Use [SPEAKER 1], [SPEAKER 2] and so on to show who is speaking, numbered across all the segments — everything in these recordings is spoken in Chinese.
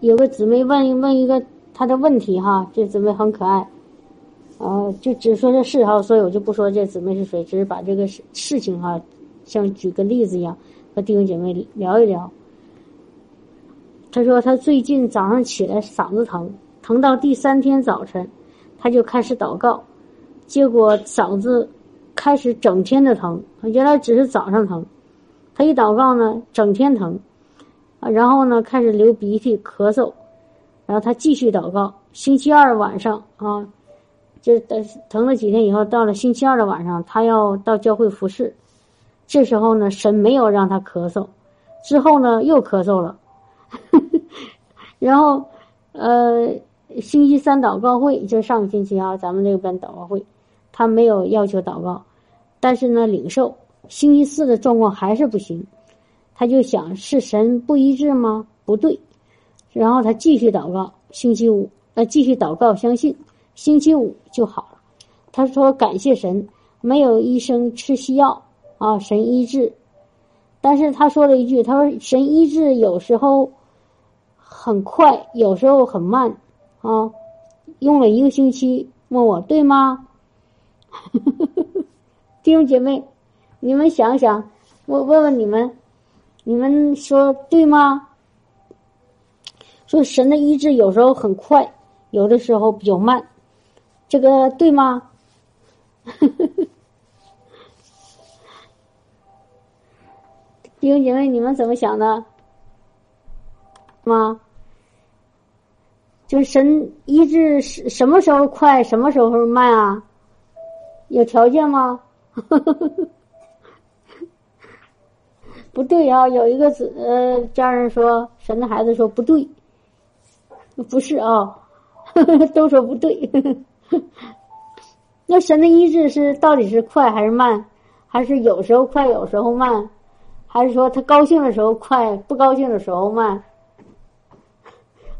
[SPEAKER 1] 有个姊妹问问一个她的问题哈，这姊妹很可爱，呃，就只说这事哈，所以我就不说这姊妹是谁，只是把这个事事情哈，像举个例子一样和弟兄姐妹聊一聊。她说她最近早上起来嗓子疼，疼到第三天早晨，她就开始祷告，结果嗓子开始整天的疼，原来只是早上疼，她一祷告呢，整天疼。啊，然后呢，开始流鼻涕、咳嗽，然后他继续祷告。星期二晚上啊，就等疼了几天以后，到了星期二的晚上，他要到教会服侍。这时候呢，神没有让他咳嗽，之后呢又咳嗽了。然后，呃，星期三祷告会，就上个星期啊，咱们这边祷告会，他没有要求祷告，但是呢，领受。星期四的状况还是不行。他就想是神不一致吗？不对，然后他继续祷告。星期五，呃，继续祷告，相信星期五就好了。他说感谢神，没有医生吃西药啊，神医治。但是他说了一句，他说神医治有时候很快，有时候很慢啊。用了一个星期，问我对吗？弟兄姐妹，你们想想，我问问你们。你们说对吗？说神的医治有时候很快，有的时候比较慢，这个对吗？弟兄姐妹，你们怎么想的？吗？就是神医治什什么时候快，什么时候慢啊？有条件吗？不对啊，有一个子呃家人说神的孩子说不对，不是啊，呵 呵都说不对呵呵。那神的医治是到底是快还是慢？还是有时候快有时候慢？还是说他高兴的时候快，不高兴的时候慢？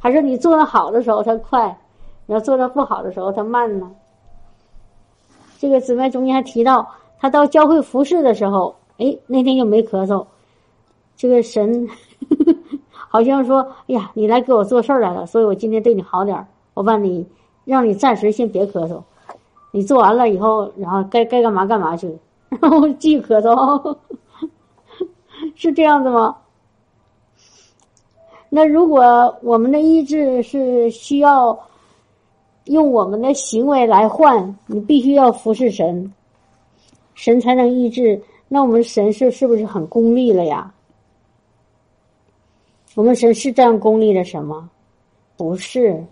[SPEAKER 1] 还是你做的好的时候他快，你要做的不好的时候他慢呢？这个姊妹中间还提到，他到教会服侍的时候，哎，那天就没咳嗽。这个神好像说：“哎呀，你来给我做事来了，所以我今天对你好点。我把你让你暂时先别咳嗽，你做完了以后，然后该该干嘛干嘛去，然后继续咳嗽，是这样子吗？那如果我们的意志是需要用我们的行为来换，你必须要服侍神，神才能医治。那我们神是是不是很功利了呀？”我们神是这样功利的什么？不是，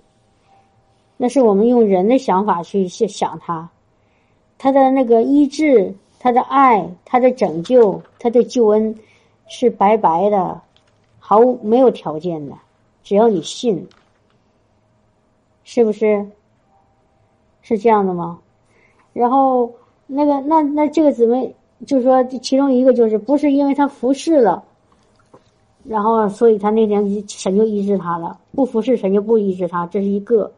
[SPEAKER 1] 那是我们用人的想法去想他，他的那个医治，他的爱，他的拯救，他的救恩是白白的，毫无没有条件的，只要你信，是不是？是这样的吗？然后那个那那这个姊妹就说，其中一个就是不是因为他服侍了。然后，所以他那天神就医治他了，不服侍神就不医治他，这是一个。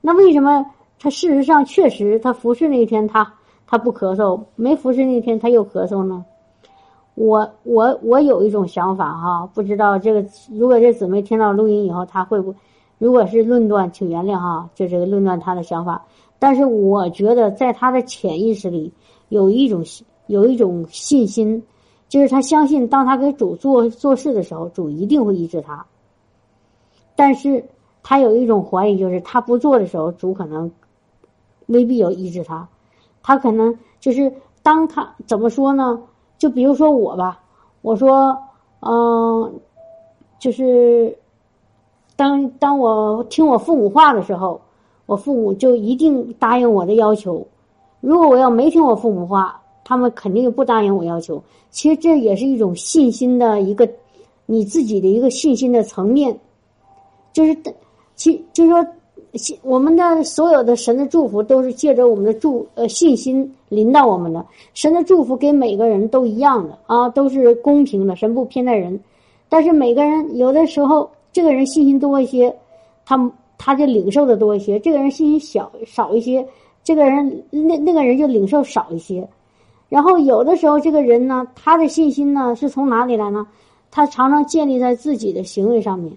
[SPEAKER 1] 那为什么他事实上确实他服侍那天他他不咳嗽，没服侍那天他又咳嗽呢？我我我有一种想法哈，不知道这个如果这姊妹听到录音以后，她会不？如果是论断，请原谅哈，就这个论断他的想法。但是我觉得在他的潜意识里有一种有一种信心。就是他相信，当他给主做做事的时候，主一定会医治他。但是他有一种怀疑，就是他不做的时候，主可能未必有医治他。他可能就是当他怎么说呢？就比如说我吧，我说，嗯，就是当当我听我父母话的时候，我父母就一定答应我的要求。如果我要没听我父母话，他们肯定不答应我要求。其实这也是一种信心的一个，你自己的一个信心的层面，就是其就是说，我们的所有的神的祝福都是借着我们的祝呃信心临到我们的。神的祝福给每个人都一样的啊，都是公平的，神不偏待人。但是每个人有的时候，这个人信心多一些，他他就领受的多一些；这个人信心小少一些，这个人那那个人就领受少一些。然后有的时候，这个人呢，他的信心呢是从哪里来呢？他常常建立在自己的行为上面。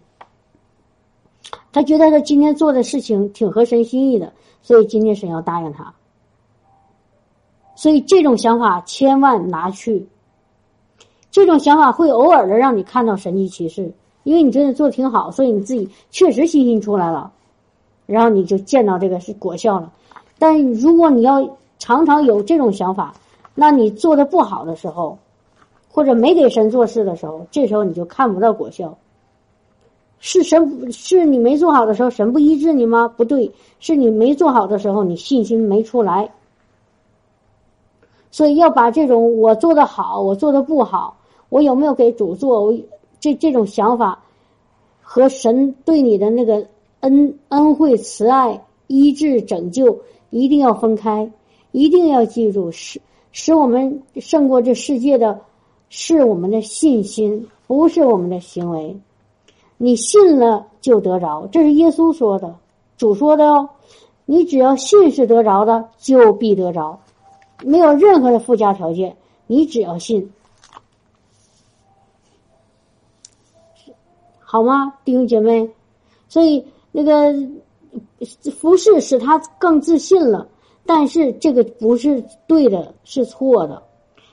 [SPEAKER 1] 他觉得他今天做的事情挺合神心意的，所以今天神要答应他。所以这种想法千万拿去。这种想法会偶尔的让你看到神迹奇事，因为你觉得做的挺好，所以你自己确实信心出来了，然后你就见到这个是果效了。但如果你要常常有这种想法，那你做的不好的时候，或者没给神做事的时候，这时候你就看不到果效。是神是你没做好的时候，神不医治你吗？不对，是你没做好的时候，你信心没出来。所以要把这种我做的好，我做的不好。我有没有给主做？我这这种想法和神对你的那个恩恩惠、慈爱、医治、拯救一定要分开，一定要记住，是使我们胜过这世界的，是我们的信心，不是我们的行为。你信了就得着，这是耶稣说的，主说的哦。你只要信是得着的，就必得着，没有任何的附加条件，你只要信。好吗，弟兄姐妹？所以那个服侍使他更自信了，但是这个不是对的，是错的。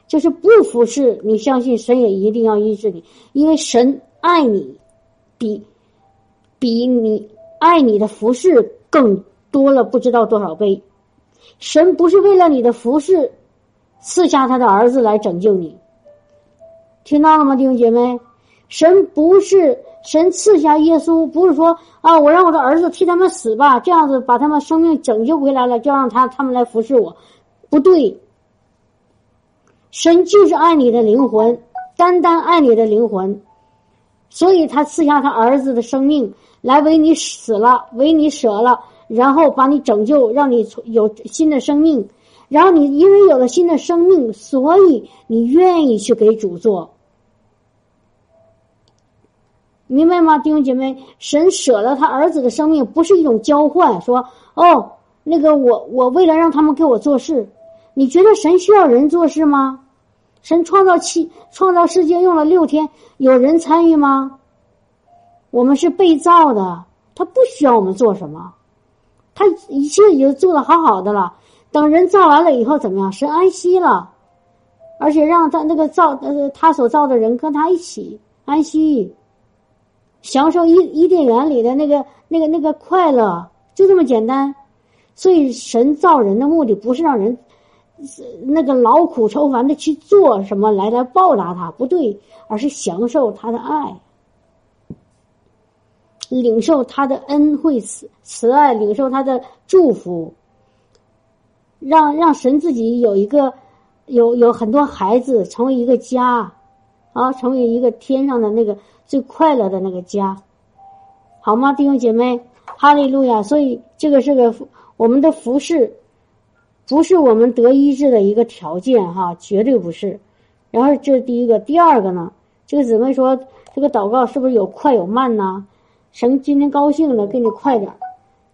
[SPEAKER 1] 就是不服侍，你相信神也一定要医治你，因为神爱你，比比你爱你的服侍更多了不知道多少倍。神不是为了你的服侍赐下他的儿子来拯救你，听到了吗，弟兄姐妹？神不是。神赐下耶稣，不是说啊，我让我的儿子替他们死吧，这样子把他们生命拯救回来了，就让他他们来服侍我，不对。神就是爱你的灵魂，单单爱你的灵魂，所以他赐下他儿子的生命来为你死了，为你舍了，然后把你拯救，让你有新的生命，然后你因为有了新的生命，所以你愿意去给主做。明白吗，弟兄姐妹？神舍了他儿子的生命，不是一种交换。说哦，那个我我为了让他们给我做事，你觉得神需要人做事吗？神创造七创造世界用了六天，有人参与吗？我们是被造的，他不需要我们做什么，他一切已经做的好好的了。等人造完了以后怎么样？神安息了，而且让他那个造呃他所造的人跟他一起安息。享受伊伊甸园里的那个、那个、那个快乐，就这么简单。所以神造人的目的不是让人那个劳苦愁烦的去做什么来来报答他，不对，而是享受他的爱，领受他的恩惠慈慈爱，领受他的祝福，让让神自己有一个有有很多孩子，成为一个家，啊，成为一个天上的那个。最快乐的那个家，好吗，弟兄姐妹？哈利路亚！所以这个是个我们的服饰，不是我们得医治的一个条件哈，绝对不是。然后这是第一个，第二个呢？这个姊妹说，这个祷告是不是有快有慢呢？神今天高兴了，给你快点儿；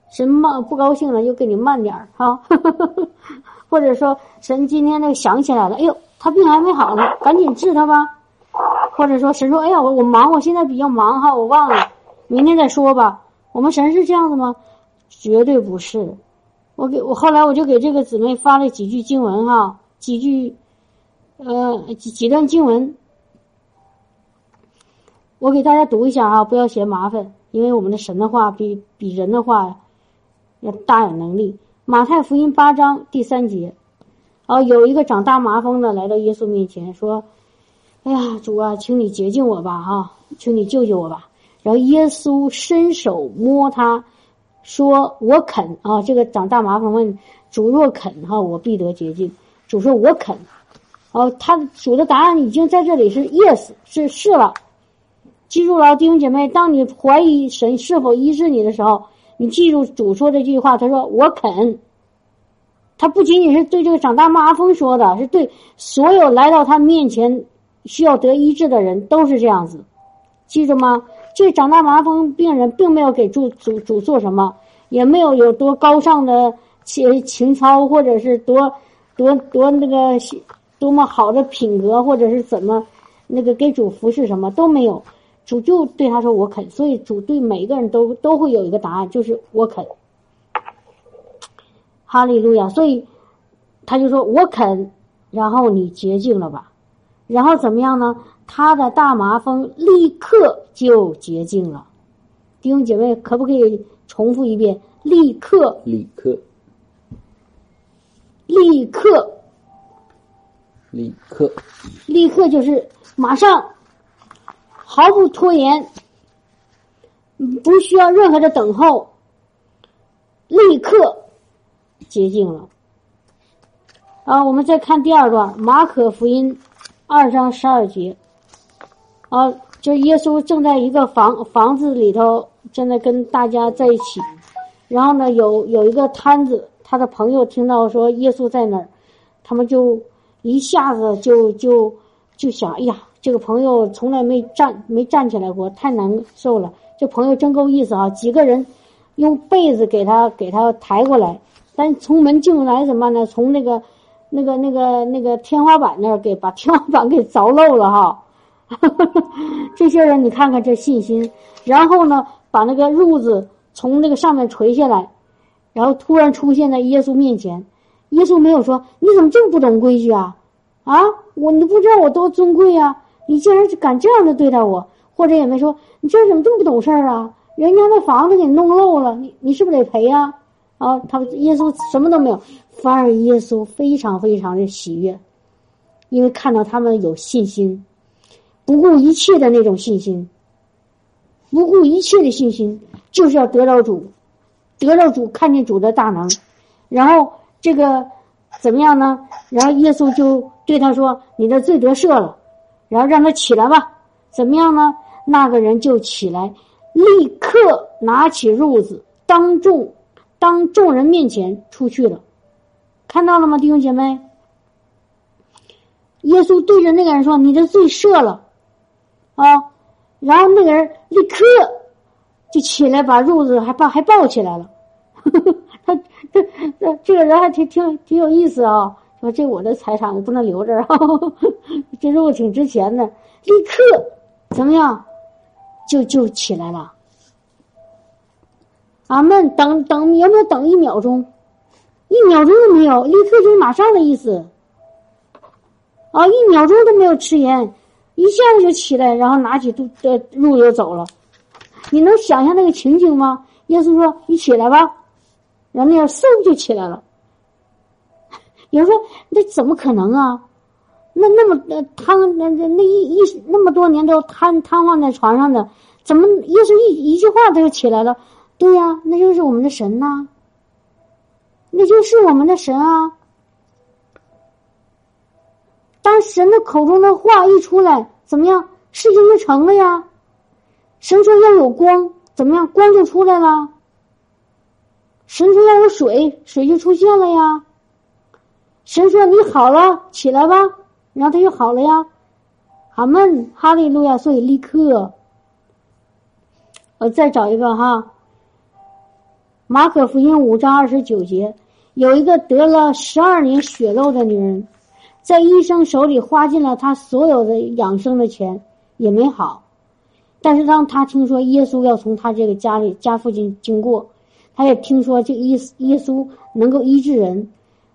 [SPEAKER 1] 神慢不高兴了，又给你慢点儿哈。或者说，神今天那个想起来了，哎呦，他病还没好呢，赶紧治他吧。或者说神说：“哎呀，我我忙，我现在比较忙哈，我忘了，明天再说吧。”我们神是这样的吗？绝对不是。我给我后来我就给这个姊妹发了几句经文哈，几句，呃，几几段经文，我给大家读一下哈，不要嫌麻烦，因为我们的神的话比比人的话要大有能力。马太福音八章第三节，啊，有一个长大麻风的来到耶稣面前说。哎呀，主啊，请你洁净我吧，哈，请你救救我吧。然后耶稣伸手摸他，说：“我肯啊。”这个长大麻烦问主若肯哈，我必得洁净。主说：“我肯。”哦，他主的答案已经在这里是 yes，是是了。记住了，弟兄姐妹，当你怀疑神是否医治你的时候，你记住主说这句话，他说：“我肯。”他不仅仅是对这个长大麻风说的，是对所有来到他面前。需要得医治的人都是这样子，记住吗？这长大麻风病人并没有给主主主做什么，也没有有多高尚的情情操，或者是多多多那个多么好的品格，或者是怎么那个给主服侍什么都没有，主就对他说：“我肯。”所以主对每一个人都都会有一个答案，就是我肯。哈利路亚！所以他就说：“我肯。”然后你洁净了吧？然后怎么样呢？他的大麻风立刻就洁净了。弟兄姐妹，可不可以重复一遍？立刻，
[SPEAKER 2] 立刻，
[SPEAKER 1] 立刻，
[SPEAKER 2] 立刻，
[SPEAKER 1] 立刻就是马上，毫不拖延，不需要任何的等候，立刻洁净了。啊，我们再看第二段，《马可福音》二章十二节。啊，就耶稣正在一个房房子里头，正在跟大家在一起。然后呢，有有一个摊子，他的朋友听到说耶稣在那儿，他们就一下子就就就想，哎呀，这个朋友从来没站没站起来过，太难受了。这朋友真够意思啊！几个人用被子给他给他抬过来，但从门进来怎么办呢？从那个。那个、那个、那个天花板那儿给把天花板给凿漏了哈，这些人你看看这信心，然后呢把那个褥子从那个上面垂下来，然后突然出现在耶稣面前，耶稣没有说你怎么这么不懂规矩啊？啊我你不知道我多尊贵呀，你竟然敢这样的对待我，或者也没说你这人怎么这么不懂事儿啊，人家那房子给弄漏了，你你是不是得赔呀？他耶稣什么都没有。反而耶稣非常非常的喜悦，因为看到他们有信心，不顾一切的那种信心，不顾一切的信心，就是要得到主，得到主，看见主的大能，然后这个怎么样呢？然后耶稣就对他说：“你的罪得赦了。”然后让他起来吧。怎么样呢？那个人就起来，立刻拿起褥子，当众当众人面前出去了。看到了吗，弟兄姐妹？耶稣对着那个人说：“你的罪赦了。”啊，然后那个人立刻就起来，把褥子还抱还抱起来了。他这这这个人还挺挺挺有意思啊！说这我的财产，我不能留着，这肉挺值钱的。立刻怎么样？就就起来了。俺们等等有没有等一秒钟？一秒钟都没有，立刻就是马上的意思。啊，一秒钟都没有迟延，一下子就起来，然后拿起肚的褥子走了。你能想象那个情景吗？耶稣说：“你起来吧。”然后那样嗖就起来了。有人说：“那怎么可能啊？那那么呃瘫那那那一一那么多年都瘫瘫痪在床上的，怎么耶稣一一句话他就起来了？对呀，那就是我们的神呐。”那就是我们的神啊！当神的口中的话一出来，怎么样？事情就成了呀。神说要有光，怎么样？光就出来了。神说要有水，水就出现了呀。神说你好了，起来吧，然后他就好了呀。阿门，哈利路亚！所以立刻，我再找一个哈，马可福音五章二十九节。有一个得了十二年血漏的女人，在医生手里花尽了她所有的养生的钱，也没好。但是当她听说耶稣要从她这个家里家附近经过，她也听说这耶耶稣能够医治人，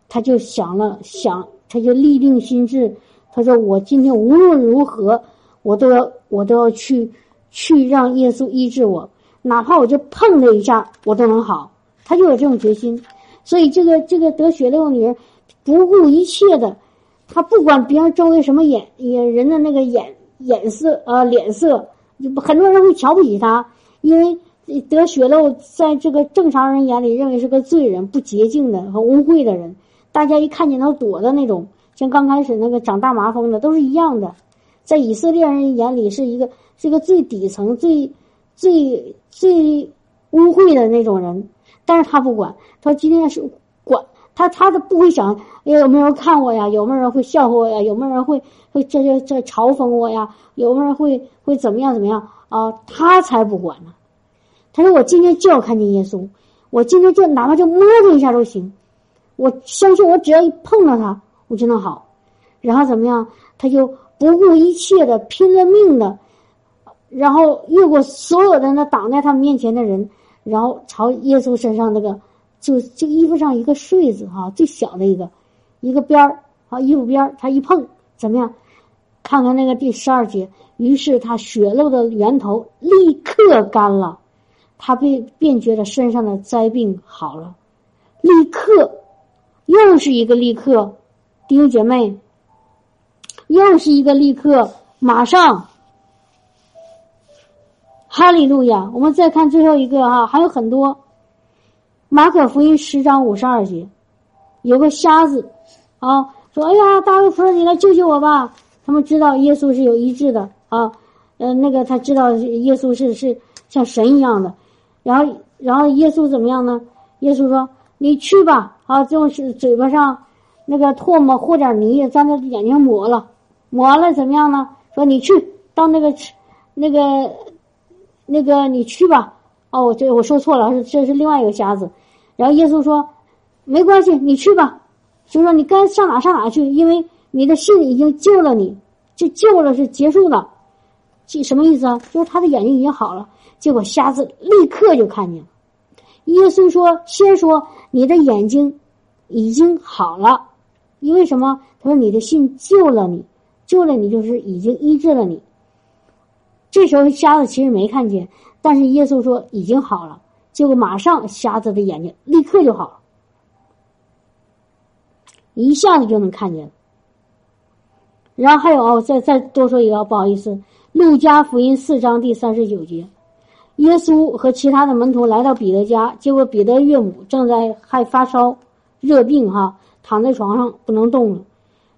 [SPEAKER 1] 她就想了想，她就立定心志，她说：“我今天无论如何，我都要我都要去去让耶稣医治我，哪怕我就碰了一下，我都能好。”她就有这种决心。所以，这个这个得血漏的女人，不顾一切的，她不管别人周围什么眼眼人的那个眼眼色啊脸色，很多人会瞧不起她，因为得血漏在这个正常人眼里认为是个罪人、不洁净的和污秽的人，大家一看见都躲的那种，像刚开始那个长大麻风的都是一样的，在以色列人眼里是一个是一个最底层、最最最污秽的那种人。但是他不管，他今天是管他，他都不会想有没有人看我呀，有没有人会笑话我呀，有没有人会会这这这嘲讽我呀，有没有人会会怎么样怎么样啊？他才不管呢。他说：“我今天就要看见耶稣，我今天就哪怕就摸他一下都行，我相信我只要一碰到他，我就能好。然后怎么样？他就不顾一切的拼了命的然后越过所有的那挡在他面前的人，然后朝耶稣身上那个就就衣服上一个穗子哈，最小的一个一个边儿啊，衣服边儿，他一碰怎么样？看看那个第十二节，于是他血漏的源头立刻干了，他便便觉得身上的灾病好了，立刻，又是一个立刻，弟兄姐妹，又是一个立刻，马上，哈利路亚！我们再看最后一个哈，还有很多，马可福音十章五十二节，有个瞎子，啊，说：“哎呀，大卫夫人，你来救救我吧！”他们知道耶稣是有医治的啊，呃，那个他知道耶稣是是像神一样的，然后然后耶稣怎么样呢？耶稣说：“你去吧，啊，就是嘴巴上那个唾沫和点泥，在那眼睛抹了，抹完了怎么样呢？说你去到那个那个那个你去吧。哦，我这我说错了，是这是另外一个瞎子。然后耶稣说：没关系，你去吧，就说你该上哪上哪去，因为。”你的信已经救了你，就救了是结束了，什什么意思啊？就是他的眼睛已经好了，结果瞎子立刻就看见了。耶稣说：“先说你的眼睛已经好了，因为什么？他说你的信救了你，救了你就是已经医治了你。这时候瞎子其实没看见，但是耶稣说已经好了，结果马上瞎子的眼睛立刻就好了，一下子就能看见了。”然后还有啊，再再多说一个，不好意思，《路加福音》四章第三十九节，耶稣和其他的门徒来到彼得家，结果彼得岳母正在还发烧、热病，哈，躺在床上不能动了。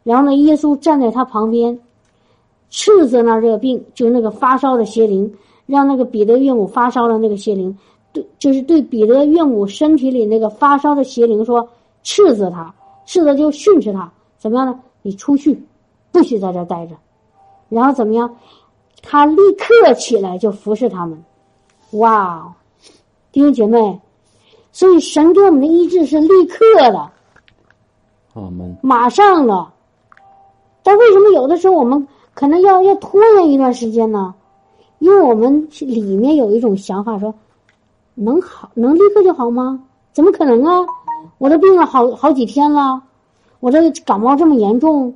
[SPEAKER 1] 然后呢，耶稣站在他旁边，斥责那热病，就是那个发烧的邪灵，让那个彼得岳母发烧的那个邪灵，对，就是对彼得岳母身体里那个发烧的邪灵说，斥责他，斥责就训斥他，怎么样呢？你出去。不许在这待着，然后怎么样？他立刻起来就服侍他们。哇，弟兄姐妹，所以神给我们的医治是立刻的，
[SPEAKER 2] 阿门，
[SPEAKER 1] 马上的。但为什么有的时候我们可能要要拖延一段时间呢？因为我们里面有一种想法，说能好能立刻就好吗？怎么可能啊？我都病了好好几天了，我这感冒这么严重。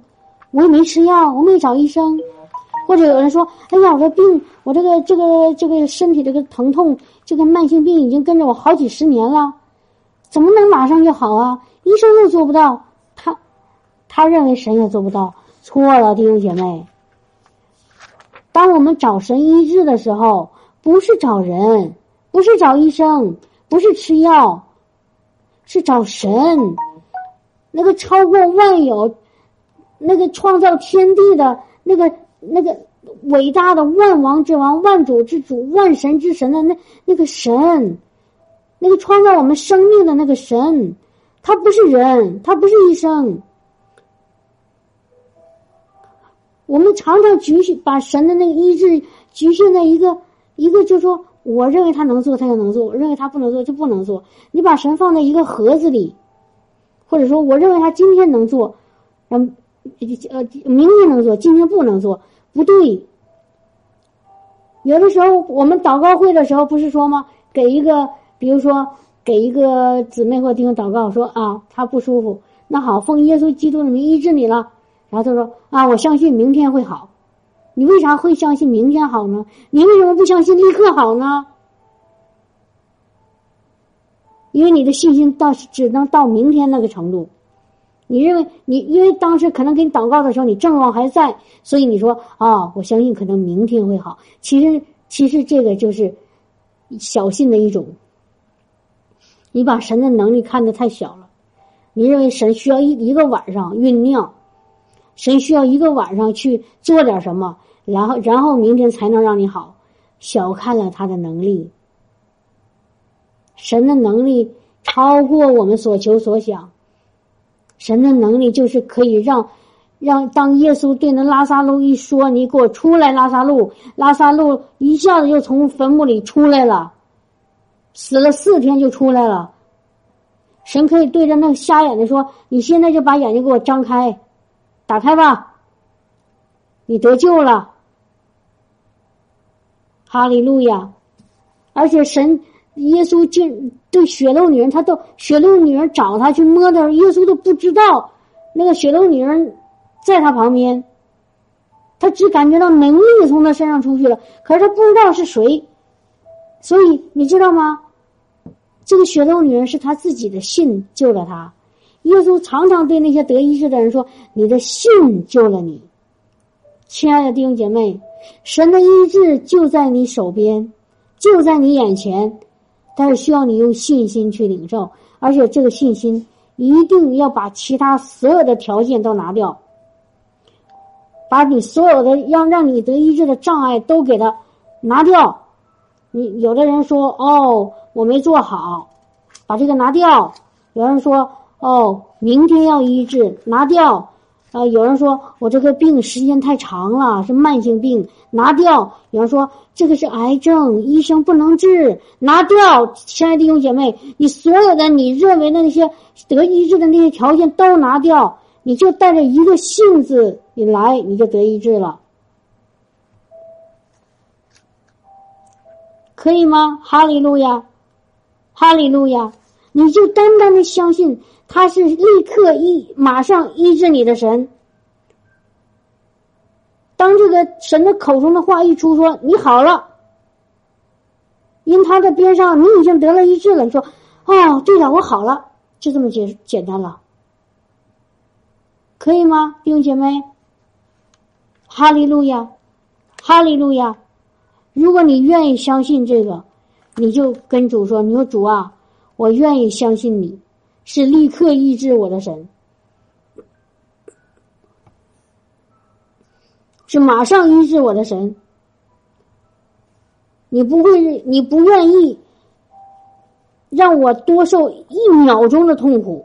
[SPEAKER 1] 我也没吃药，我没找医生，或者有人说：“哎呀，我这病，我这个这个这个身体这个疼痛，这个慢性病已经跟着我好几十年了，怎么能马上就好啊？医生又做不到，他他认为神也做不到，错了，弟兄姐妹。当我们找神医治的时候，不是找人，不是找医生，不是吃药，是找神，那个超过万有。”那个创造天地的那个那个伟大的万王之王、万主之主、万神之神的那那个神，那个创造我们生命的那个神，他不是人，他不是医生。我们常常局限把神的那个医治局限在一个一个，就说我认为他能做，他就能做；我认为他不能做，就不能做。你把神放在一个盒子里，或者说我认为他今天能做，嗯。呃，明天能做，今天不能做，不对。有的时候我们祷告会的时候不是说吗？给一个，比如说给一个姊妹或弟兄祷告，说啊，他不舒服，那好，奉耶稣基督的名医治你了。然后他说啊，我相信明天会好。你为啥会相信明天好呢？你为什么不相信立刻好呢？因为你的信心到只能到明天那个程度。你认为你因为当时可能给你祷告的时候，你症状还在，所以你说啊，我相信可能明天会好。其实其实这个就是小信的一种。你把神的能力看得太小了，你认为神需要一一个晚上酝酿，神需要一个晚上去做点什么，然后然后明天才能让你好，小看了他的能力。神的能力超过我们所求所想。神的能力就是可以让，让当耶稣对那拉萨路一说：“你给我出来，拉萨路！”拉萨路一下子就从坟墓里出来了，死了四天就出来了。神可以对着那个瞎眼的说：“你现在就把眼睛给我张开，打开吧，你得救了。”哈利路亚！而且神耶稣竟对血肉女人，他都血肉女人找他去摸的，耶稣都不知道那个血肉女人在他旁边，他只感觉到能力从他身上出去了，可是他不知道是谁。所以你知道吗？这个血肉女人是他自己的信救了他。耶稣常常对那些得医治的人说：“你的信救了你。”亲爱的弟兄姐妹，神的医治就在你手边，就在你眼前，但是需要你用信心去领受，而且这个信心一定要把其他所有的条件都拿掉，把你所有的让让你得医治的障碍都给他拿掉。你有的人说：“哦，我没做好，把这个拿掉。”有人说：“哦，明天要医治，拿掉。”啊，有人说我这个病时间太长了，是慢性病，拿掉。有人说这个是癌症，医生不能治，拿掉。亲爱的弟兄姐妹，你所有的你认为的那些得医治的那些条件都拿掉，你就带着一个信字你来，你就得医治了，可以吗？哈利路亚，哈利路亚，你就单单的相信。他是立刻医，马上医治你的神。当这个神的口中的话一出，说你好了，因他的边上你已经得了医治了。你说，哦，对了，我好了，就这么简简单了，可以吗，弟兄姐妹？哈利路亚，哈利路亚！如果你愿意相信这个，你就跟主说：“你说主啊，我愿意相信你。”是立刻医治我的神，是马上医治我的神。你不会，你不愿意让我多受一秒钟的痛苦。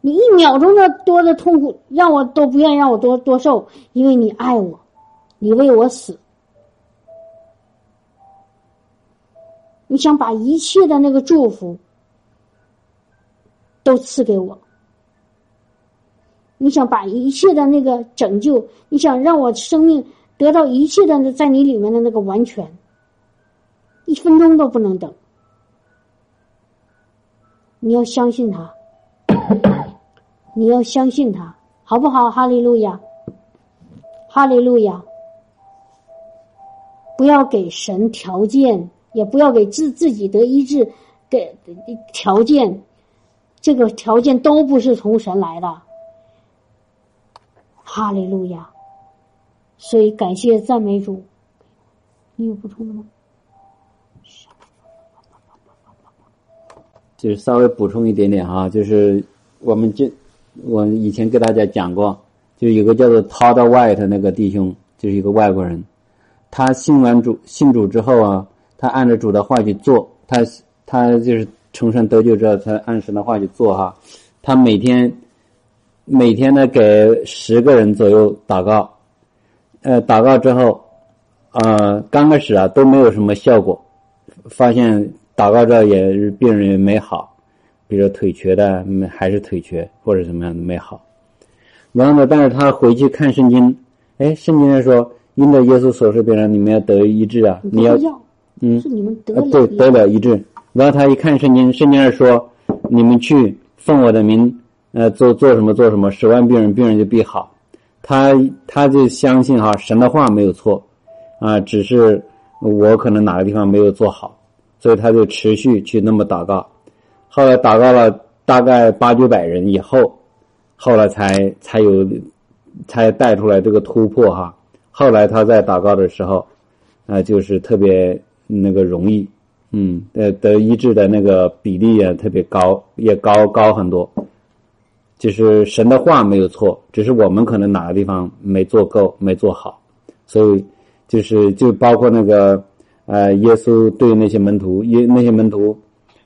[SPEAKER 1] 你一秒钟的多的痛苦，让我都不愿意让我多多受，因为你爱我，你为我死，你想把一切的那个祝福。都赐给我。你想把一切的那个拯救，你想让我生命得到一切的在你里面的那个完全，一分钟都不能等。你要相信他，你要相信他，好不好？哈利路亚，哈利路亚！不要给神条件，也不要给自自己得医治给条件。这个条件都不是从神来的，哈利路亚！所以感谢赞美主。你有补充的吗？
[SPEAKER 2] 就是稍微补充一点点哈，就是我们这我以前给大家讲过，就有个叫做 Todd White 那个弟兄，就是一个外国人，他信完主信主之后啊，他按照主的话去做，他他就是。重生得救之后，他按神的话去做哈。他每天每天呢给十个人左右祷告，呃，祷告之后，呃，刚开始啊都没有什么效果，发现祷告之后也是病人也没好，比如说腿瘸的还是腿瘸或者怎么样的没好。然后呢，但是他回去看圣经，哎，圣经上说，因着耶稣所受病人，你们要得医治啊，你要
[SPEAKER 1] 嗯，是你们得
[SPEAKER 2] 对得了医治。然后他一看圣经，圣经上说：“你们去奉我的名，呃，做做什么做什么，十万病人病人就必好。”他他就相信哈神的话没有错，啊，只是我可能哪个地方没有做好，所以他就持续去那么祷告。后来祷告了大概八九百人以后，后来才才有才带出来这个突破哈。后来他在祷告的时候，啊，就是特别那个容易。嗯，呃，得医治的那个比例也特别高，也高高很多。就是神的话没有错，只是我们可能哪个地方没做够，没做好。所以，就是就包括那个呃，耶稣对那些门徒，耶那些门徒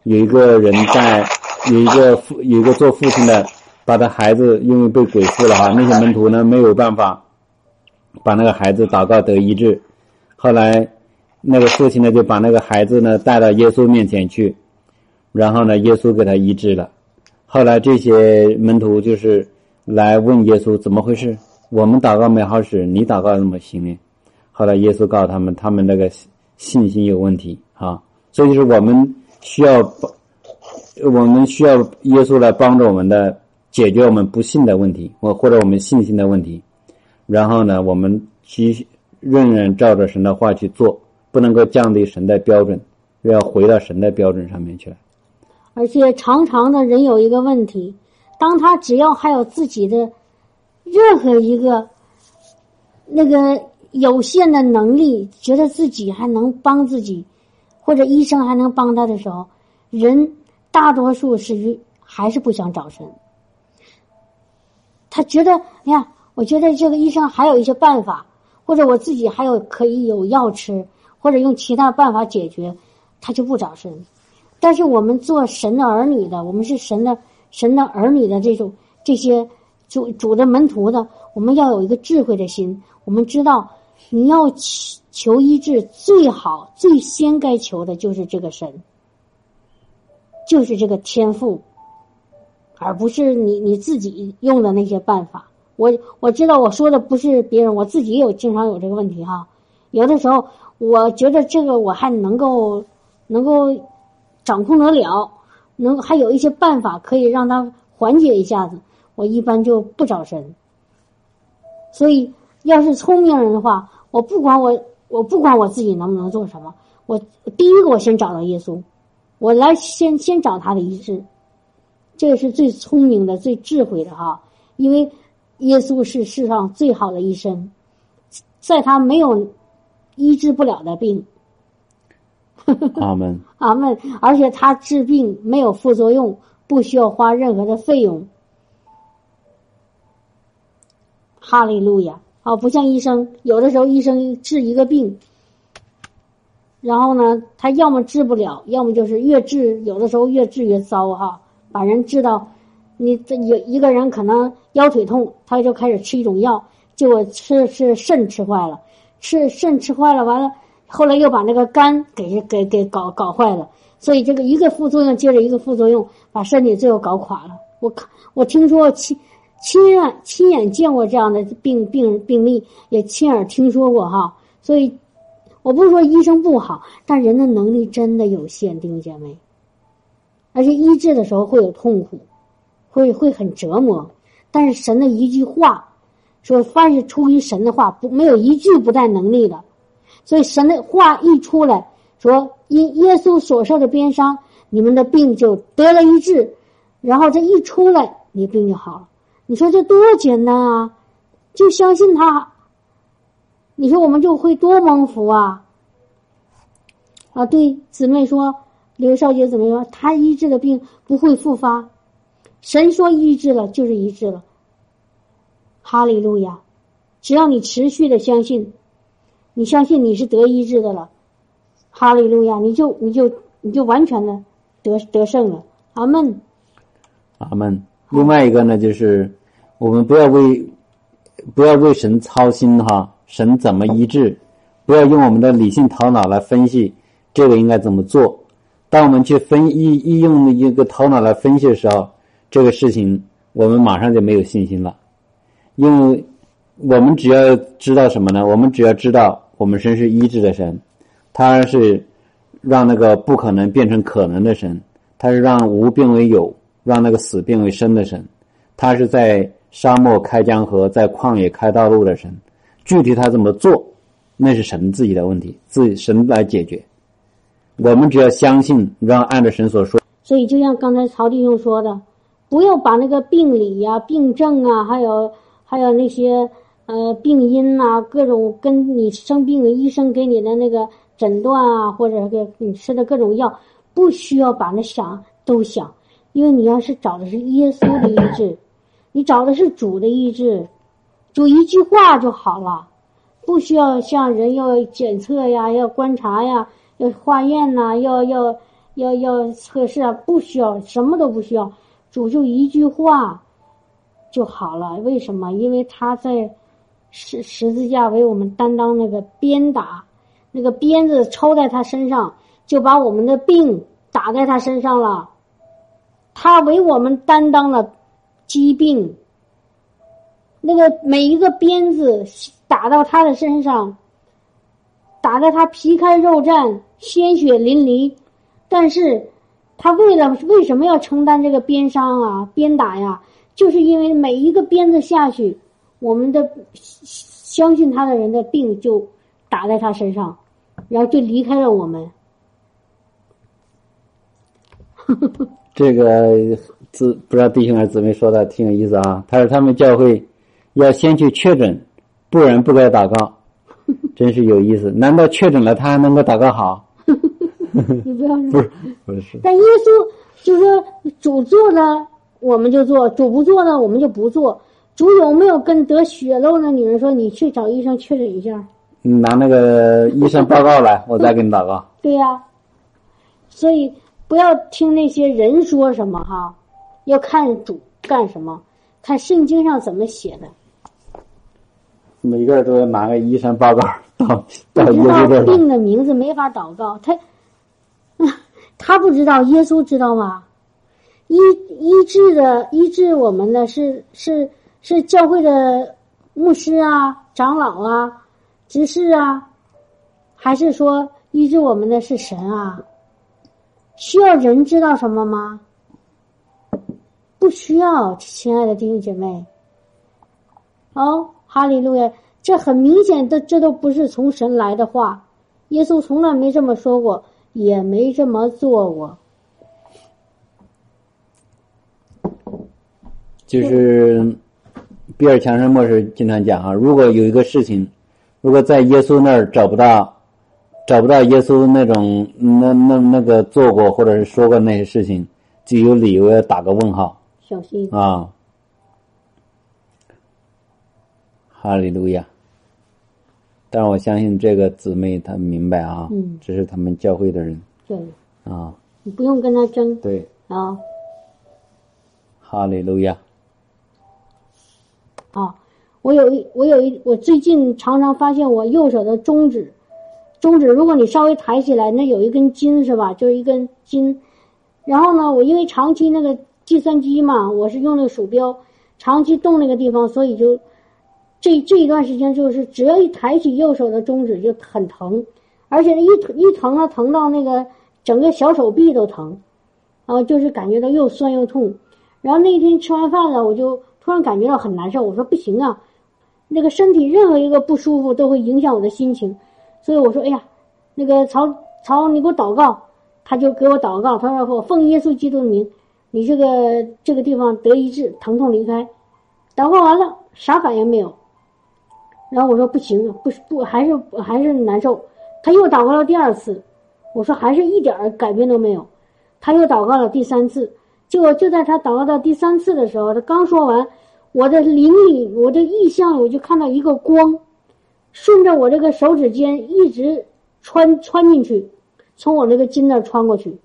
[SPEAKER 2] 有一个人在有一个父有一个做父亲的，把他孩子因为被鬼附了哈，那些门徒呢没有办法把那个孩子祷告得医治，后来。那个父亲呢，就把那个孩子呢带到耶稣面前去，然后呢，耶稣给他医治了。后来这些门徒就是来问耶稣怎么回事？我们祷告没好使，你祷告怎么行呢？后来耶稣告诉他们，他们那个信心有问题啊，所以就是我们需要帮，我们需要耶稣来帮助我们的解决我们不信的问题，或或者我们信心的问题。然后呢，我们去仍然照着神的话去做，不能够降低神的标准，要回到神的标准上面去了。
[SPEAKER 1] 而且常常的人有一个问题，当他只要还有自己的任何一个那个有限的能力，觉得自己还能帮自己，或者医生还能帮他的时候，人大多数是还是不想找神。他觉得，哎呀，我觉得这个医生还有一些办法，或者我自己还有可以有药吃，或者用其他办法解决，他就不找神。但是我们做神的儿女的，我们是神的神的儿女的这种这些主主的门徒的，我们要有一个智慧的心。我们知道，你要求求医治，最好最先该求的就是这个神，就是这个天赋，而不是你你自己用的那些办法。我我知道我说的不是别人，我自己也有经常有这个问题哈。有的时候我觉得这个我还能够能够。掌控得了，能还有一些办法可以让他缓解一下子。我一般就不找神。所以，要是聪明人的话，我不管我，我不管我自己能不能做什么，我第一个我先找到耶稣，我来先先找他的医治，这个是最聪明的、最智慧的哈。因为耶稣是世上最好的医生，在他没有医治不了的病。
[SPEAKER 2] 阿门，
[SPEAKER 1] 阿门。而且他治病没有副作用，不需要花任何的费用。哈利路亚！啊，不像医生，有的时候医生治一个病，然后呢，他要么治不了，要么就是越治，有的时候越治越糟哈，把人治到你这有一个人可能腰腿痛，他就开始吃一种药，结果吃吃肾吃坏了，吃肾吃坏了，完了。后来又把那个肝给给给搞搞坏了，所以这个一个副作用接着一个副作用，把身体最后搞垮了。我看我听说亲亲眼亲眼见过这样的病病病例，也亲耳听说过哈。所以我不是说医生不好，但人的能力真的有限，弟兄姐妹。而且医治的时候会有痛苦，会会很折磨。但是神的一句话，说凡是出于神的话，不没有一句不带能力的。所以神的话一出来，说因耶稣所受的鞭伤，你们的病就得了医治，然后这一出来，你病就好了。你说这多简单啊！就相信他，你说我们就会多蒙福啊！啊，对姊妹说，刘少杰姊妹说，他医治的病不会复发，神说医治了就是医治了。哈利路亚！只要你持续的相信。你相信你是得医治的了，哈利路亚！你就你就你就完全的得得胜了，阿门，
[SPEAKER 2] 阿门。另外一个呢，就是我们不要为不要为神操心哈，神怎么医治，不要用我们的理性头脑来分析这个应该怎么做。当我们去分一一用一个头脑来分析的时候，这个事情我们马上就没有信心了，因为我们只要知道什么呢？我们只要知道。我们神是医治的神，他是让那个不可能变成可能的神，他是让无变为有，让那个死变为生的神，他是在沙漠开江河，在旷野开道路的神。具体他怎么做，那是神自己的问题，自己神来解决。我们只要相信，让按照神所说。
[SPEAKER 1] 所以，就像刚才曹弟兄说的，不要把那个病理呀、病症啊，还有还有那些。呃，病因呐，各种跟你生病医生给你的那个诊断啊，或者给你吃的各种药，不需要把那想都想，因为你要是找的是耶稣的医治，你找的是主的医治，就一句话就好了，不需要像人要检测呀，要观察呀，要化验呐，要要要要测试啊，不需要，什么都不需要，主就一句话就好了。为什么？因为他在。十十字架为我们担当那个鞭打，那个鞭子抽在他身上，就把我们的病打在他身上了。他为我们担当了疾病。那个每一个鞭子打到他的身上，打得他皮开肉绽、鲜血淋漓，但是，他为了为什么要承担这个鞭伤啊、鞭打呀？就是因为每一个鞭子下去，我们的相信他的人的病就打在他身上，然后就离开了我们。
[SPEAKER 2] 这个姊不知道弟兄还是姊妹说的挺有意思啊。他说他们教会要先去确诊，不然不该祷告，真是有意思。难道确诊了他还能够祷告好？
[SPEAKER 1] 你不要
[SPEAKER 2] 不是不是，
[SPEAKER 1] 但耶稣就说主做呢，我们就做；主不做呢，我们就不做。主有没有跟得血漏的女人说：“你去找医生确诊一下你
[SPEAKER 2] 拿那个医生报告来，我再给你祷告。”
[SPEAKER 1] 对呀、所以不要听那些人说什么哈，要看主干什么，看圣经上怎么写的。
[SPEAKER 2] 每个人都要拿个医生报告到
[SPEAKER 1] 不
[SPEAKER 2] 到耶
[SPEAKER 1] 知道
[SPEAKER 2] 稣这。
[SPEAKER 1] 病的名字没法祷告，他 他不知道，耶稣知道吗？医医治的医治我们的是是是教会的牧师啊、长老啊、执事啊，还是说医治我们的是神啊？需要人知道什么吗？不需要，亲爱的弟兄姐妹。哦，哈利路亚！这很明显的，这都不是从神来的话。耶稣从来没这么说过，也没这么做过。
[SPEAKER 2] 就是比尔强生牧师经常讲啊，如果有一个事情，如果在耶稣那儿找不到，找不到耶稣那种那那那个做过或者是说过那些事情，就有理由要打个问号。
[SPEAKER 1] 小心，
[SPEAKER 2] 啊。哈利路亚！但是我相信这个姊妹她明白啊，
[SPEAKER 1] 嗯。
[SPEAKER 2] 这是他们教会的人。
[SPEAKER 1] 对，
[SPEAKER 2] 啊，
[SPEAKER 1] 你不用跟他争。
[SPEAKER 2] 对，
[SPEAKER 1] 啊
[SPEAKER 2] 哈利路亚，
[SPEAKER 1] 啊！我有一，我有一，我最近常常发现我右手的中指，中指如果你稍微抬起来，那有一根筋是吧？就是一根筋。然后呢，我因为长期那个计算机嘛，我是用那个鼠标，长期动那个地方，所以就这这一段时间就是只要一抬起右手的中指就很疼，而且一一疼啊，疼到那个整个小手臂都疼，然后就是感觉到又酸又痛。然后那天吃完饭了，我就突然感觉到很难受，我说不行啊，那个身体任何一个不舒服都会影响我的心情，所以我说哎呀，那个曹曹你给我祷告，他就给我祷告，他说我奉耶稣基督的名，你这个这个地方得医治，疼痛离开。祷告完了，啥反应没有。然后我说不行，不不还是还是难受。他又祷告了第二次，我说还是一点改变都没有。他又祷告了第三次，结果就在他祷告到第三次的时候，他刚说完，我的灵里，我的意象，我就看到一个光，顺着我这个手指尖一直穿穿进去，从我那个筋那儿穿过去，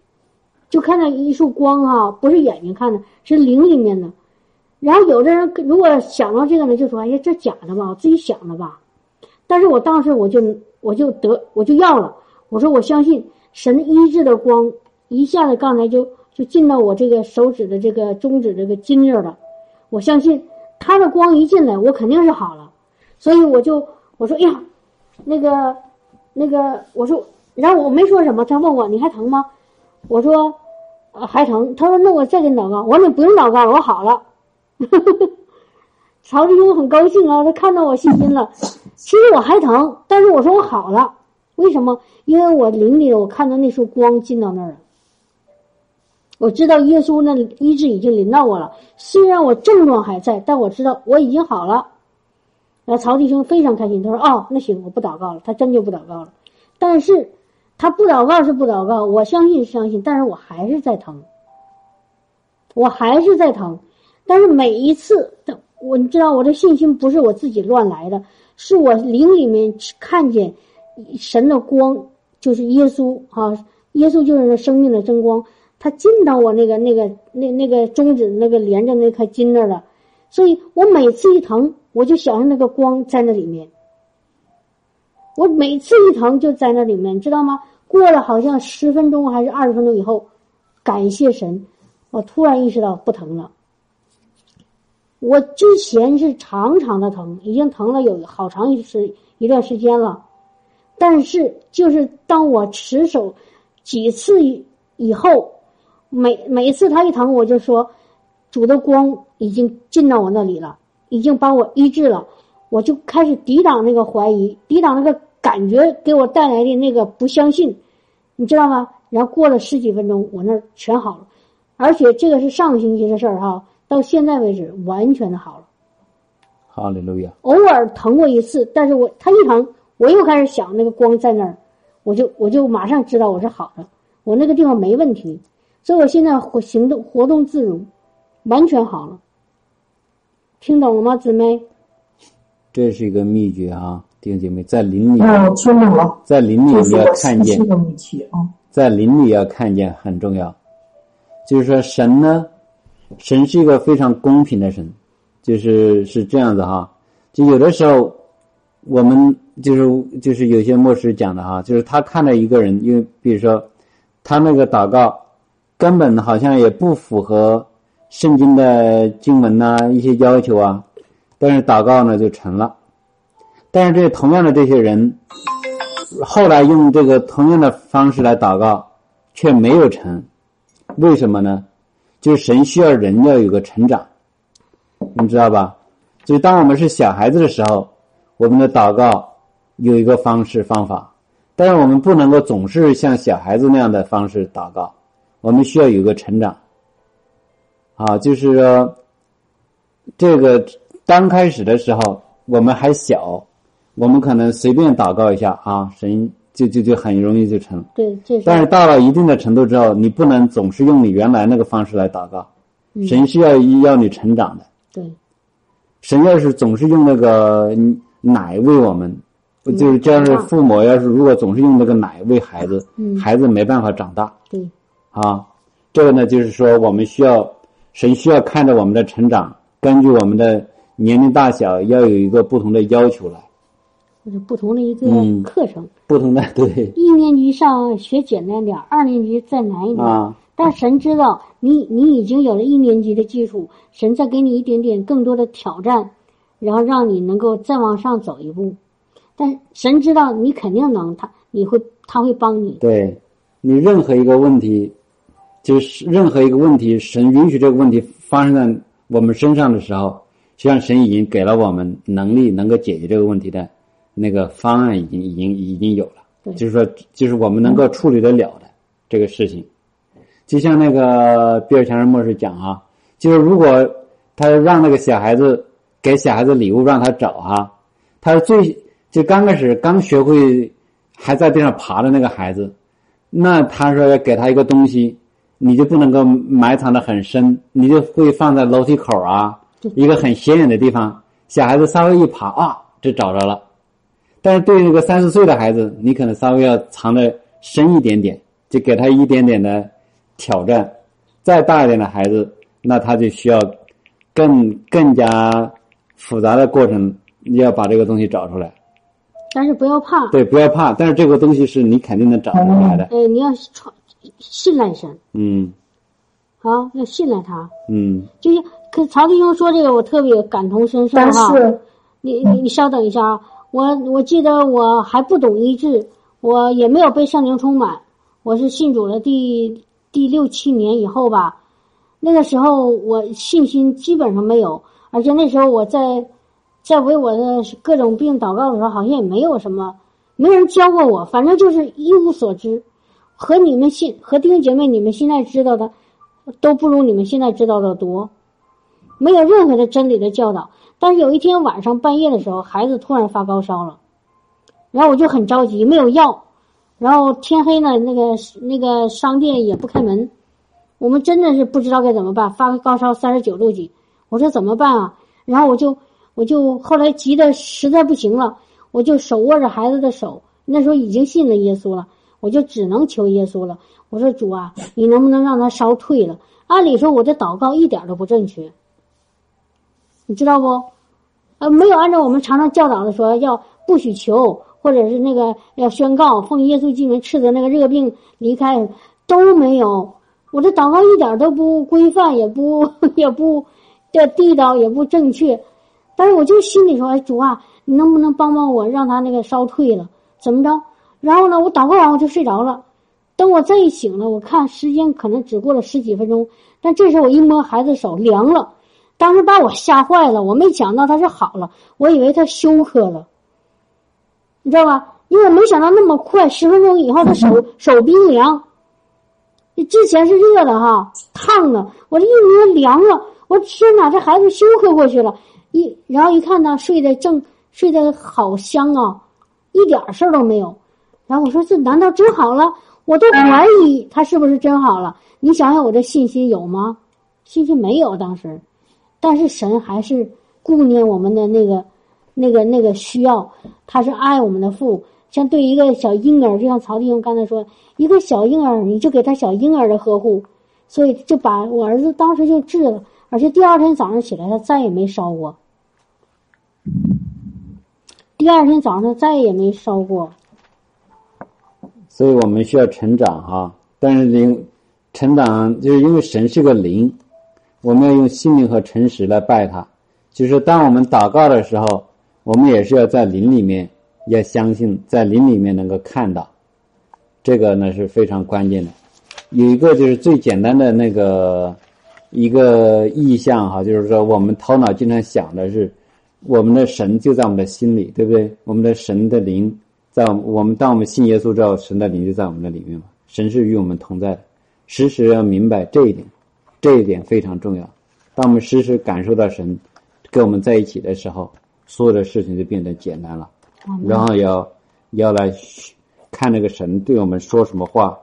[SPEAKER 1] 就看到一束光啊、不是眼睛看的，是灵里面的。然后有的人如果想到这个呢，就说：“哎呀，这假的吧，我自己想的吧。”但是我当时我就我就得我就要了，我说我相信神医治的光一下子刚才就就进到我这个手指的这个中指这个筋这儿了，我相信他的光一进来，我肯定是好了，所以我就我说：“哎呀，那个那个，我说，然后我没说什么，他问我你还疼吗？我说、呃、还疼。他说那我再给你祷告，我说你不用祷告了，我好了。曹弟兄很高兴啊，他看到我信心了。其实我还疼，但是我说我好了，为什么？因为我灵里我看到那束光进到那儿了。我知道耶稣那医治已经临到我了，虽然我症状还在，但我知道我已经好了。然后曹弟兄非常开心，他说：“哦，那行，我不祷告了。”他真就不祷告了。但是他不祷告是不祷告，我相信是相信，但是我还是在疼，我还是在疼。但是每一次的，我你知道我的信心不是我自己乱来的，是我灵里面看见神的光，就是耶稣啊，耶稣就是生命的真光，他进到我那个那个那那个中指那个连着那颗筋那儿了，所以我每次一疼，我就想着那个光在那里面。我每次一疼就在那里面，知道吗？过了好像十分钟还是二十分钟以后，感谢神，我突然意识到不疼了。我之前是长长的疼，已经疼了有好长一时一段时间了，但是就是当我持守几次以后，每每一次他一疼，我就说主的光已经进到我那里了，已经把我医治了，我就开始抵挡那个怀疑，抵挡那个感觉给我带来的那个不相信，你知道吗？然后过了十几分钟，我那儿全好了，而且这个是上个星期的事儿哈，到现在为止完全的好了。
[SPEAKER 2] 好嘞，路亚。
[SPEAKER 1] 偶尔疼过一次，但是我他一疼，我又开始想那个光在那儿，我就我就马上知道我是好的，我那个地方没问题，所以我现在活行动活动自如，完全好了。听懂了吗，姊妹？
[SPEAKER 2] 这是一个秘诀啊，弟兄姐妹，在林里，
[SPEAKER 3] 哦，听懂了，
[SPEAKER 2] 在林里要看见
[SPEAKER 3] 信息，的问题啊。
[SPEAKER 2] 在林里要看见很重要。就是说，神呢，神是一个非常公平的神，就是是这样子哈。就有的时候，我们就是就是有些牧师讲的哈，就是他看到一个人，因为比如说他那个祷告根本好像也不符合圣经的经文呐、一些要求啊，但是祷告呢就成了。但是这同样的这些人，后来用这个同样的方式来祷告，却没有成，为什么呢？就是神需要人要有个成长，你知道吧？就是当我们是小孩子的时候，我们的祷告有一个方式方法，但是我们不能够总是像小孩子那样的方式祷告，我们需要有一个成长。啊，就是说，这个刚开始的时候我们还小，我们可能随便祷告一下啊，神就就就很容易就成。
[SPEAKER 1] 对，这是
[SPEAKER 2] 但是到了一定的程度之后，你不能总是用你原来那个方式来祷告，神是要要你成长的。
[SPEAKER 1] 对。
[SPEAKER 2] 神要是总是用那个奶喂我们，就是这样是父母要是如果总是用那个奶喂孩子，
[SPEAKER 1] 嗯。
[SPEAKER 2] 孩子没办法长大。
[SPEAKER 1] 对
[SPEAKER 2] 啊。这个呢，就是说我们需要神需要看着我们的成长，根据我们的年龄大小，要有一个不同的要求来，
[SPEAKER 1] 就是不同的一个
[SPEAKER 2] 嗯
[SPEAKER 1] 课程。
[SPEAKER 2] 不同的对
[SPEAKER 1] 一年级上学简单点，二年级再难一点。
[SPEAKER 2] 啊，
[SPEAKER 1] 但神知道你你已经有了一年级的基础，神再给你一点点更多的挑战，然后让你能够再往上走一步。但神知道你肯定能，他你会他会帮你。
[SPEAKER 2] 对你任何一个问题，就是任何一个问题，神允许这个问题发生在我们身上的时候，实际上神已经给了我们能力，能够解决这个问题的那个方案已经已经已经有了，
[SPEAKER 1] 对
[SPEAKER 2] 就是说，就是我们能够处理得了的这个事情。就像那个比尔·强人牧师讲啊，就是如果他让那个小孩子给小孩子礼物让他找哈、他最就刚开始刚学会还在地上爬的那个孩子，那他说要给他一个东西，你就不能够埋藏的很深，你就会放在楼梯口啊，一个很显眼的地方，小孩子稍微一爬啊，就找着了。但是对那个三四岁的孩子，你可能稍微要藏的深一点点，就给他一点点的挑战。再大一点的孩子，那他就需要更更加复杂的过程，要把这个东西找出来。
[SPEAKER 1] 但是不要怕，
[SPEAKER 2] 对，不要怕，但是这个东西是你肯定能找出来的。
[SPEAKER 1] 呃，你要传信赖神。
[SPEAKER 2] 嗯。
[SPEAKER 1] 啊，要信赖他。
[SPEAKER 2] 嗯。
[SPEAKER 1] 就是，可曹弟兄说这个，我特别感同身受
[SPEAKER 3] 但
[SPEAKER 1] 哈。你你你稍等一下啊，我我记得我还不懂医治，我也没有被圣灵充满，我是信主了第第六七年以后吧，那个时候我信心基本上没有，而且那时候我在在为我的各种病祷告的时候，好像也没有什么，没人教过我，反正就是一无所知，和你们现和弟兄姐妹你们现在知道的，都不如你们现在知道的多。没有任何的真理的教导。但是有一天晚上半夜的时候，孩子突然发高烧了，然后我就很着急，没有药，然后天黑呢，那个那个商店也不开门，我们真的是不知道该怎么办，发高烧三十九度几，我说怎么办啊？然后我就我就后来急得实在不行了，我就手握着孩子的手，那时候已经信了耶稣了，我就只能求耶稣了。我说主啊，你能不能让他烧退了？按理说我这祷告一点都不正确。你知道不？呃，没有按照我们常常教导的说，要不许求，或者是那个要宣告奉耶稣基督斥责那个热病离开，都没有。我这祷告一点都不规范，也不也不的地道，也不正确。但是我就心里说，哎，主啊，你能不能帮帮我，让他那个烧退了？怎么着？然后呢，我祷告完我就睡着了。等我再一醒了，我看时间可能只过了十几分钟，但这时候我一摸孩子手凉了，当时把我吓坏了。我没想到他是好了，我以为他休克了，你知道吧？因为我没想到那么快，十分钟以后他手 手冰凉，之前是热的哈，烫的，我这一摸凉了，我天哪，这孩子休克过去了。一然后一看呢睡得正睡得好香啊，一点事儿都没有。然后我说这难道真好了？我都怀疑他是不是真好了。你想想，我这信心有吗？信心没有当时，但是神还是顾念我们的那个、那个、那个需要，他是爱我们的父。像对一个小婴儿，就像曹弟兄刚才说，一个小婴儿，你就给他小婴儿的呵护，所以就把我儿子当时就治了，而且第二天早上起来他再也没烧过。第二天早上再也没烧过。
[SPEAKER 2] 所以我们需要成长哈，但是灵成长就是因为神是个灵，我们要用心灵和诚实来拜他。就是当我们祷告的时候，我们也是要在灵里面，要相信在灵里面能够看到，这个呢是非常关键的。有一个就是最简单的那个一个意象哈，就是说我们头脑经常想的是，我们的神就在我们的心里，对不对？我们的神的灵。在我们当我们信耶稣之后，神的灵就在我们的里面嘛。神是与我们同在的，时时要明白这一点，这一点非常重要。当我们时时感受到神跟我们在一起的时候，所有的事情就变得简单了。然后要要来看那个神对我们说什么话，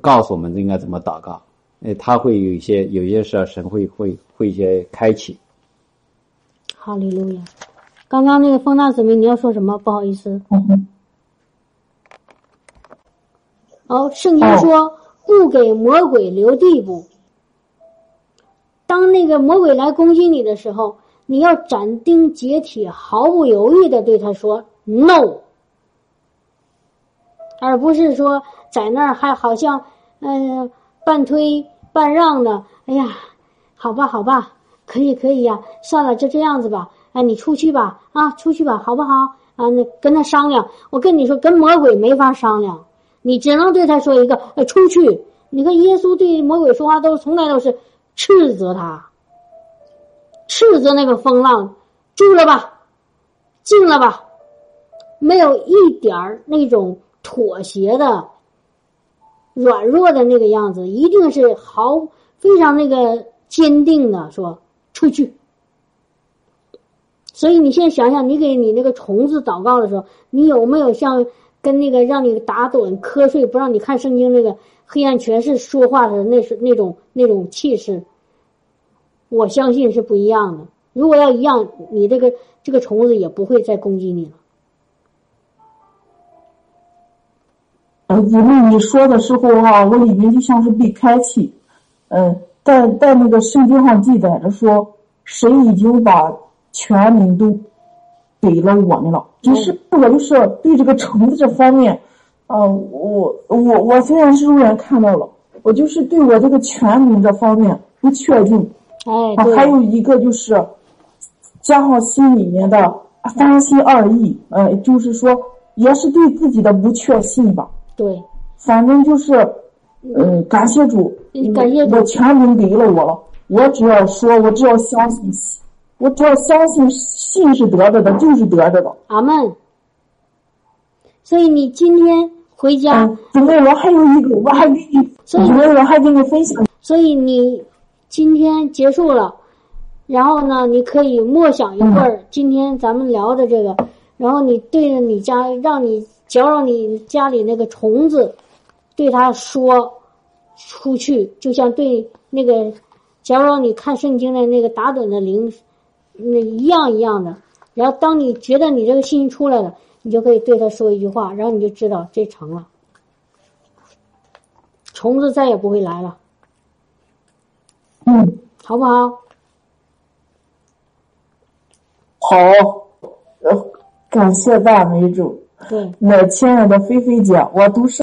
[SPEAKER 2] 告诉我们应该怎么祷告。哎，他会有一些有些时候，神会会会一些开启。
[SPEAKER 1] 哈利路亚！刚刚那个风大姊妹，你要说什么？不好意思。哦，圣经说不给魔鬼留地步。当那个魔鬼来攻击你的时候，你要斩钉截铁、毫不犹豫的对他说 “no”，而不是说在那儿还好像嗯半推半让的。哎呀，好吧，好吧，可以，可以呀，算了，就这样子吧。哎，你出去吧，啊，出去吧，好不好？啊，那跟他商量。我跟你说，跟魔鬼没法商量。你只能对他说一个：“呃，出去！”你看耶稣对魔鬼说话都从来都是斥责他，斥责那个风浪，住了吧，静了吧，没有一点那种妥协的、软弱的那个样子，一定是好非常那个坚定的说出去。所以你现在想想，你给你那个虫子祷告的时候，你有没有像？跟那个让你打盹瞌睡不让你看圣经那个黑暗权势说话的那是那种那种气势，我相信是不一样的。如果要一样，你这个这个虫子也不会再攻击你了。
[SPEAKER 3] 呃，因为你说的时候哈，我里面就像是被开启。嗯，在在那个圣经上记载着说，神已经把全民都。给了我们了，就是我就是对这个橙子这方面，呃，我我我虽然是肉眼看到了，我就是对我这个全名这方面不确定。
[SPEAKER 1] 哎，
[SPEAKER 3] 还有一个就是加上心里面的三心二意，呃，就是说也是对自己的不确信吧。
[SPEAKER 1] 对，
[SPEAKER 3] 反正就是，嗯，感谢主，
[SPEAKER 1] 感谢主，
[SPEAKER 3] 我全名给了我了，我只要说，我只要相信。我只要相信，信是得着的，就是得着的。
[SPEAKER 1] 阿门。所以你今天回家，
[SPEAKER 3] 准备我还有一个，我还给你，所以我还给你分享。
[SPEAKER 1] 所以你今天结束了，然后呢，你可以默想一会儿今天咱们聊的这个，然后你对着你家，让你搅扰你家里那个虫子，对他说出去，就像对那个搅扰你看圣经的那个打盹的灵。那一样一样的，然后当你觉得你这个信息出来了，你就可以对他说一句话，然后你就知道这成了，虫子再也不会来了。
[SPEAKER 3] 嗯，
[SPEAKER 1] 好不好？
[SPEAKER 3] 好，呃，感谢大美主。
[SPEAKER 1] 对，
[SPEAKER 3] 那亲爱的菲菲姐，我都是。